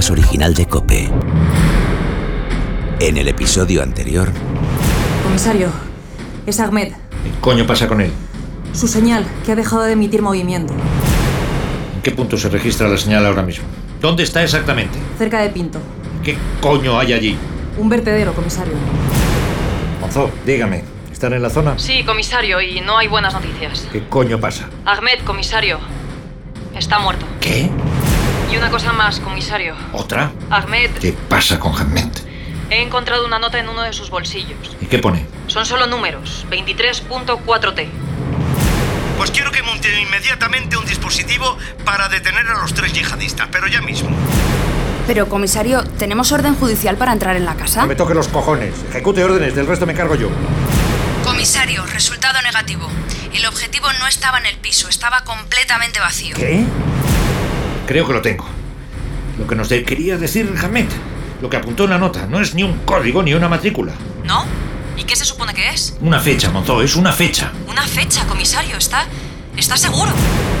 podcast original de Cope. En el episodio anterior, Comisario, es Ahmed. ¿Qué coño pasa con él? Su señal, que ha dejado de emitir movimiento. ¿En qué punto se registra la señal ahora mismo? ¿Dónde está exactamente? Cerca de Pinto. ¿Qué coño hay allí? Un vertedero, comisario. Monzó, dígame, ¿están en la zona? Sí, comisario, y no hay buenas noticias. ¿Qué coño pasa? Ahmed, comisario. Está muerto. ¿Qué? Y una cosa más, comisario. ¿Otra? Ahmed, ¿Qué pasa con Hammett? he encontrado una nota en uno de sus bolsillos. ¿Y qué pone? Son solo números. 23.4T. Pues quiero que monten inmediatamente un dispositivo para detener a los tres yihadistas, pero ya mismo. Pero, comisario, ¿tenemos orden judicial para entrar en la casa? No me toque los cojones. Ejecute órdenes, del resto me cargo yo. Comisario, resultado negativo. El objetivo no estaba en el piso, estaba completamente vacío. ¿Qué? Creo que lo tengo. Lo que nos de- quería decir Hammett. Lo que apuntó en la nota. No es ni un código ni una matrícula. ¿No? ¿Y qué se supone que es? Una fecha, Monzó, es una fecha. Una fecha, comisario. ¿Está, está seguro?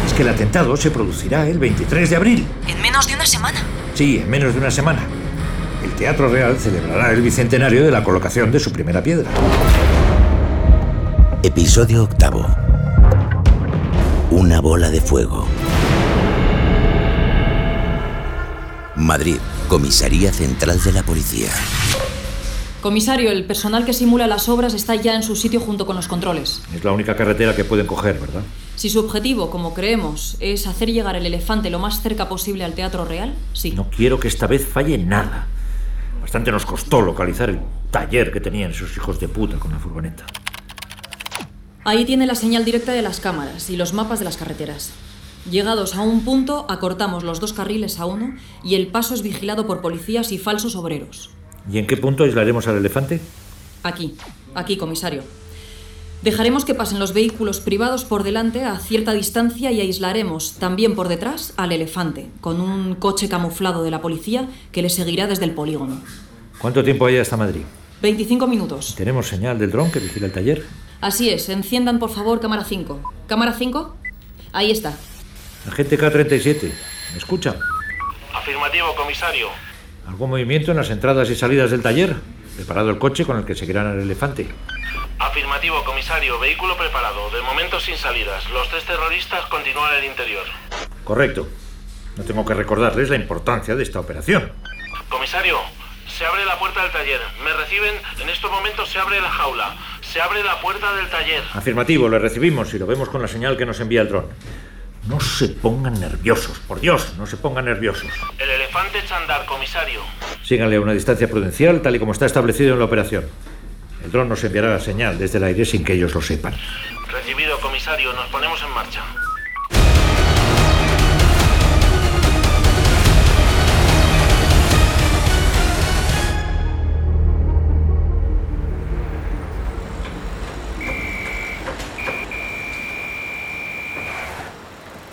Es que el atentado se producirá el 23 de abril. En menos de una semana. Sí, en menos de una semana. El Teatro Real celebrará el bicentenario de la colocación de su primera piedra. episodio octavo. Una bola de fuego. Madrid, Comisaría Central de la Policía. Comisario, el personal que simula las obras está ya en su sitio junto con los controles. Es la única carretera que pueden coger, ¿verdad? Si su objetivo, como creemos, es hacer llegar el elefante lo más cerca posible al Teatro Real, sí. No quiero que esta vez falle nada. Bastante nos costó localizar el taller que tenían esos hijos de puta con la furgoneta. Ahí tiene la señal directa de las cámaras y los mapas de las carreteras. Llegados a un punto, acortamos los dos carriles a uno y el paso es vigilado por policías y falsos obreros. ¿Y en qué punto aislaremos al elefante? Aquí, aquí, comisario. Dejaremos que pasen los vehículos privados por delante a cierta distancia y aislaremos también por detrás al elefante, con un coche camuflado de la policía que le seguirá desde el polígono. ¿Cuánto tiempo hay hasta Madrid? 25 minutos. ¿Tenemos señal del dron que vigila el taller? Así es, enciendan por favor cámara 5. ¿Cámara 5? Ahí está. Agente K-37, ¿me escucha? Afirmativo, comisario. ¿Algún movimiento en las entradas y salidas del taller? ¿Preparado el coche con el que seguirán al elefante? Afirmativo, comisario. Vehículo preparado. De momento sin salidas. Los tres terroristas continúan en el interior. Correcto. No tengo que recordarles la importancia de esta operación. Comisario, se abre la puerta del taller. Me reciben. En estos momentos se abre la jaula. Se abre la puerta del taller. Afirmativo, lo recibimos y lo vemos con la señal que nos envía el dron. No se pongan nerviosos, por Dios, no se pongan nerviosos. El elefante echa a andar, comisario. Síganle a una distancia prudencial, tal y como está establecido en la operación. El dron nos enviará la señal desde el aire sin que ellos lo sepan. Recibido, comisario. Nos ponemos en marcha.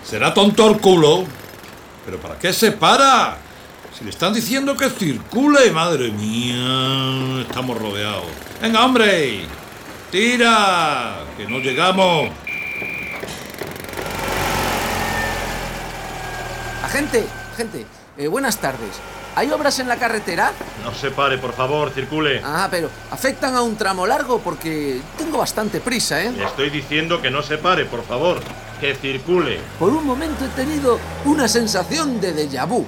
Será tonto el culo. ¿Pero para qué se para? Si le están diciendo que circule, madre mía, estamos rodeados. Venga, hombre, tira, que no llegamos. Agente, agente, eh, buenas tardes. ¿Hay obras en la carretera? No se pare, por favor, circule. Ah, pero afectan a un tramo largo porque tengo bastante prisa, ¿eh? Le estoy diciendo que no se pare, por favor. Que circule. Por un momento he tenido una sensación de déjà vu.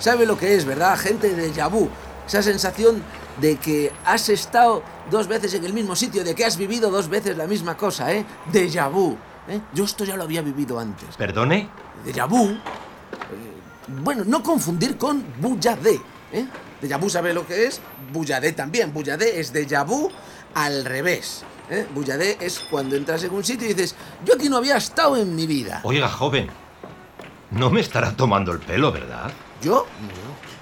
¿Sabe lo que es, verdad, agente? Déjà vu. Esa sensación de que has estado dos veces en el mismo sitio, de que has vivido dos veces la misma cosa, ¿eh? Déjà vu. ¿eh? Yo esto ya lo había vivido antes. ¿Perdone? Déjà vu. eh, bueno, no confundir con Bouilladé. ¿eh? Déjà vu sabe lo que es. Bouilladé también. Bouilladé es déjà vu al revés. ¿eh? Bouilladé es cuando entras en un sitio y dices, yo aquí no había estado en mi vida. Oiga, joven. No me estará tomando el pelo, ¿verdad? ¿Yo?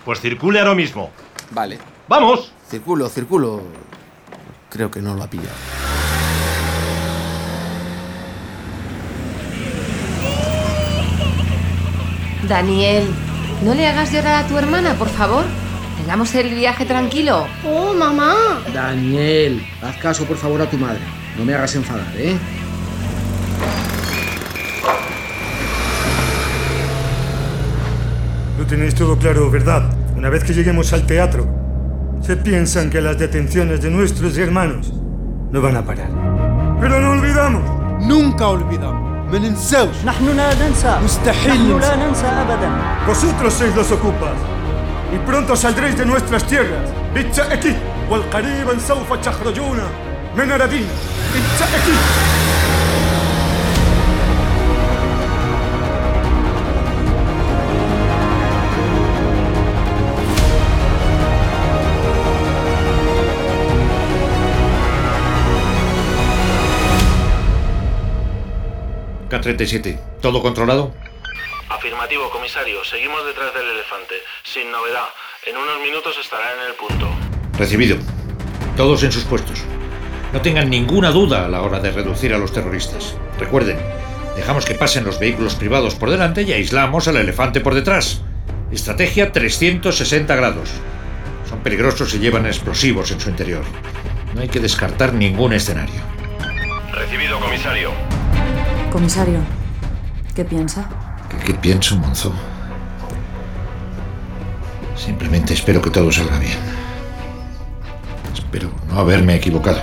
Pues circule ahora mismo. Vale. ¡Vamos! Circulo, circulo. Creo que no lo ha pillado. Daniel, no le hagas llorar a tu hermana, por favor. Tengamos el viaje tranquilo. ¡Oh, mamá! Daniel, haz caso por favor a tu madre. No me hagas enfadar, ¿eh? Lo tenéis todo claro, ¿verdad? Una vez que lleguemos al teatro, se piensan que las detenciones de nuestros hermanos no van a parar. Pero no olvidamos. Nunca olvidamos. ما ننساوش نحن لا ننسى مستحيل نحن ننسى. لا ننسى أبدا Vosotros sois los ocupas. Y pronto saldréis de nuestras tierras. بالتأكيد والقريبا سوف تخرجون من أراضينا. بالتأكيد. K-37, ¿todo controlado? Afirmativo, comisario. Seguimos detrás del elefante. Sin novedad. En unos minutos estará en el punto. Recibido. Todos en sus puestos. No tengan ninguna duda a la hora de reducir a los terroristas. Recuerden, dejamos que pasen los vehículos privados por delante y aislamos al elefante por detrás. Estrategia 360 grados. Son peligrosos y llevan explosivos en su interior. No hay que descartar ningún escenario. Recibido, comisario. Comisario, ¿qué piensa? ¿Qué, qué pienso, Monzo? Simplemente espero que todo salga bien. Espero no haberme equivocado.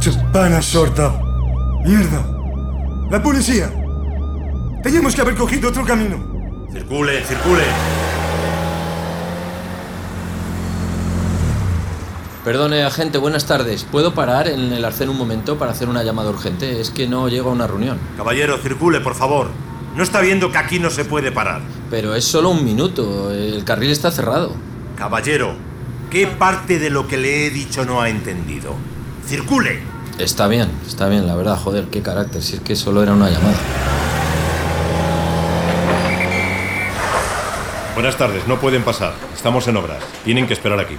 Chupana sorda. Mierda. La policía. Teníamos que haber cogido otro camino. Circule, circule. Perdone, agente, buenas tardes. ¿Puedo parar en el arcén un momento para hacer una llamada urgente? Es que no llego a una reunión. Caballero, circule, por favor. ¿No está viendo que aquí no se puede parar? Pero es solo un minuto. El carril está cerrado. Caballero, ¿qué parte de lo que le he dicho no ha entendido? ¡Circule! Está bien, está bien, la verdad, joder, qué carácter, si es que solo era una llamada. Buenas tardes, no pueden pasar. Estamos en obras. Tienen que esperar aquí.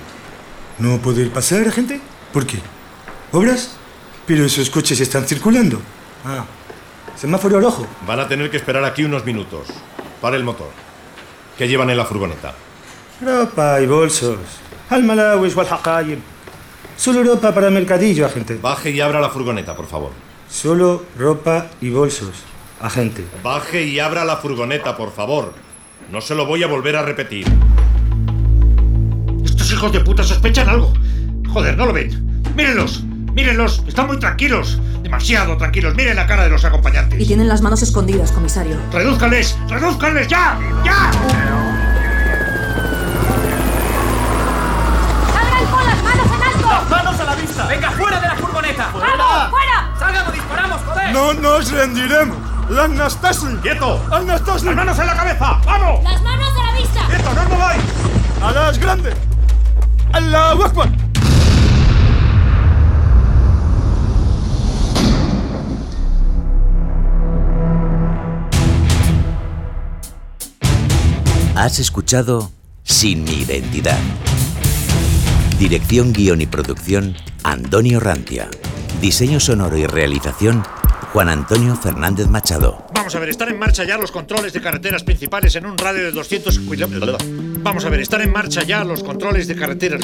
¿No poder pasar, gente? ¿Por qué? ¿Obras? Pero esos coches están circulando. Ah, semáforo rojo. Van a tener que esperar aquí unos minutos. Para el motor. ¿Qué llevan en la furgoneta? Ropa y bolsos. Al-Malawis wal Solo ropa para mercadillo, agente. Baje y abra la furgoneta, por favor. Solo ropa y bolsos, agente. Baje y abra la furgoneta, por favor. No se lo voy a volver a repetir. Hijos de puta sospechan algo. Joder, ¿no lo ven? Mírenlos, mírenlos. Están muy tranquilos. Demasiado tranquilos. Miren la cara de los acompañantes. Y tienen las manos escondidas, comisario. ¡Redúzcanles! ¡Redúzcanles ya! ¡Ya! ¡Salgan con las manos en alto! ¡Las manos a la vista! ¡Venga, fuera de la furgoneta! ¡Vamos, fuera! ¡Salgan o disparamos, joder! ¡No nos rendiremos! ¡La Anastasi! ¡Quieto! ¡Anastasi! ¡Las manos en la cabeza! ¡Vamos! ¡Las manos a la vista! ¡Quieto, no os mováis! ¡A las grandes! ¡Allahu Akbar! Has escuchado Sin mi identidad. Dirección, guion y producción, Antonio Rantia. Diseño sonoro y realización, Juan Antonio Fernández Machado. Vamos a ver, están en marcha ya los controles de carreteras principales en un radio de 200 kilómetros. Vamos a ver, están en marcha ya los controles de carreteras.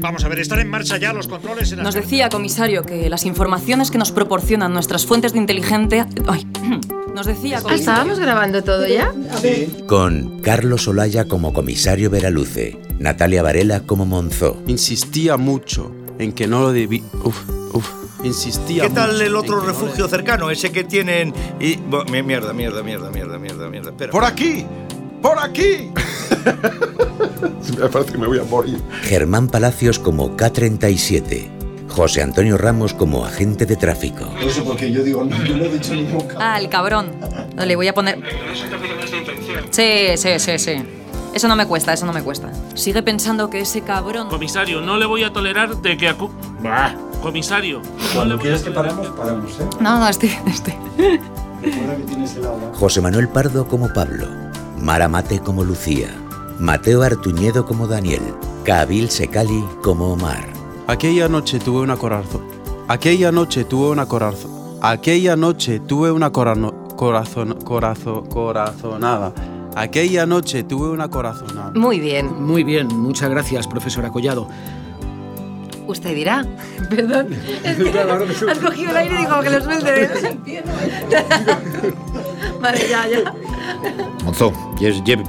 Vamos a ver, están en marcha ya los controles en Nos decía, comisario, que las informaciones que nos proporcionan nuestras fuentes de inteligencia... Ay, nos decía, Ah, comisario... ¿Estábamos grabando todo ya? Con Carlos Olaya como comisario Veraluce, Natalia Varela como Monzó. Insistía mucho en que no lo debí. Uf, uf. Insistía ¿Qué tal el otro que no lo refugio cercano? Ese que tienen. Y. mi- Mierda, mierda, mierda, mierda, mierda, mierda. Espera. ¡Por aquí! ¡Por aquí! Me parece que me voy a morir. Germán Palacios como K37. José Antonio Ramos como agente de tráfico. No sé por qué yo digo, no, yo no he dicho ni nunca. Ah, el cabrón. Le voy a poner... Sí, sí, sí, sí. Eso no me cuesta, eso no me cuesta. Sigue pensando que ese cabrón... Comisario, no le voy a tolerar de que acu... Bah, Comisario, no le voy a ¿Quieres que paremos? Paramos, ¿eh? No, no, estoy... estoy... Recuerda que tienes el agua. José Manuel Pardo como Pablo. Mara Mate como Lucía. Mateo Artuñedo como Daniel. Kabil Secali como Omar. Aquella noche tuve una corazón. Aquella noche tuve una corazón. Aquella noche tuve una corano- corazón, corazón, corazonada. Aquella noche tuve una corazonada. Muy bien. Muy bien, muchas gracias, profesora Collado. Usted dirá. Perdón. Es que has cogido el aire y digo que lo suelte. vale, ya, ya. Monzó, lle- lleve-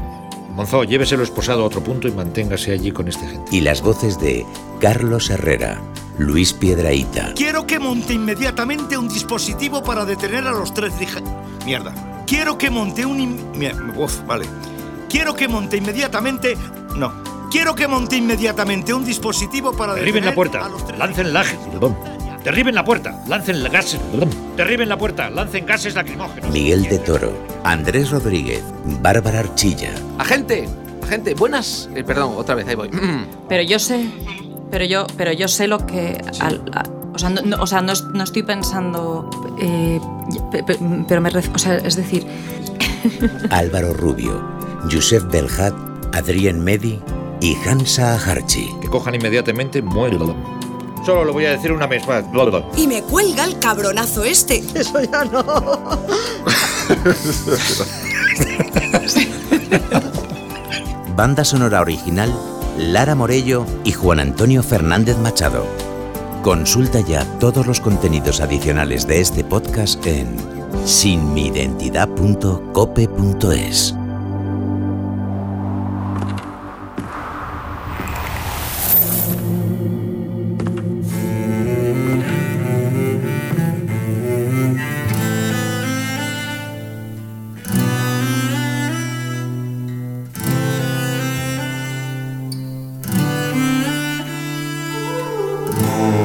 Monzó, lléveselo esposado a otro punto y manténgase allí con este gente. Y las voces de Carlos Herrera, Luis Piedraíta, Quiero que monte inmediatamente un dispositivo para detener a los tres Mierda. Quiero que monte un... Uf, vale. Quiero que monte inmediatamente... No. Quiero que monte inmediatamente un dispositivo para Derriben la puerta, lancen la... Derriben la puerta, lancen gases... Derriben la puerta, lancen gases lacrimógenos. Miguel de Toro, Andrés Rodríguez, Bárbara Archilla, Agente, agente, buenas. Eh, perdón, otra vez, ahí voy. Pero yo sé, pero yo, pero yo sé lo que, al- a- o sea, no, no- o sea, no, es- no estoy pensando, eh, pe- pe- pero me, o sea, es decir, Álvaro Rubio, Josep Belhat, Adrien Medi y Hansa Aharchi. Que cojan inmediatamente, muérelo. Solo le voy a decir una vez más. Y me cuelga el cabronazo este. Eso ya no. Banda sonora original, Lara Morello y Juan Antonio Fernández Machado. Consulta ya todos los contenidos adicionales de este podcast en sinmiidentidad.cope.es. more.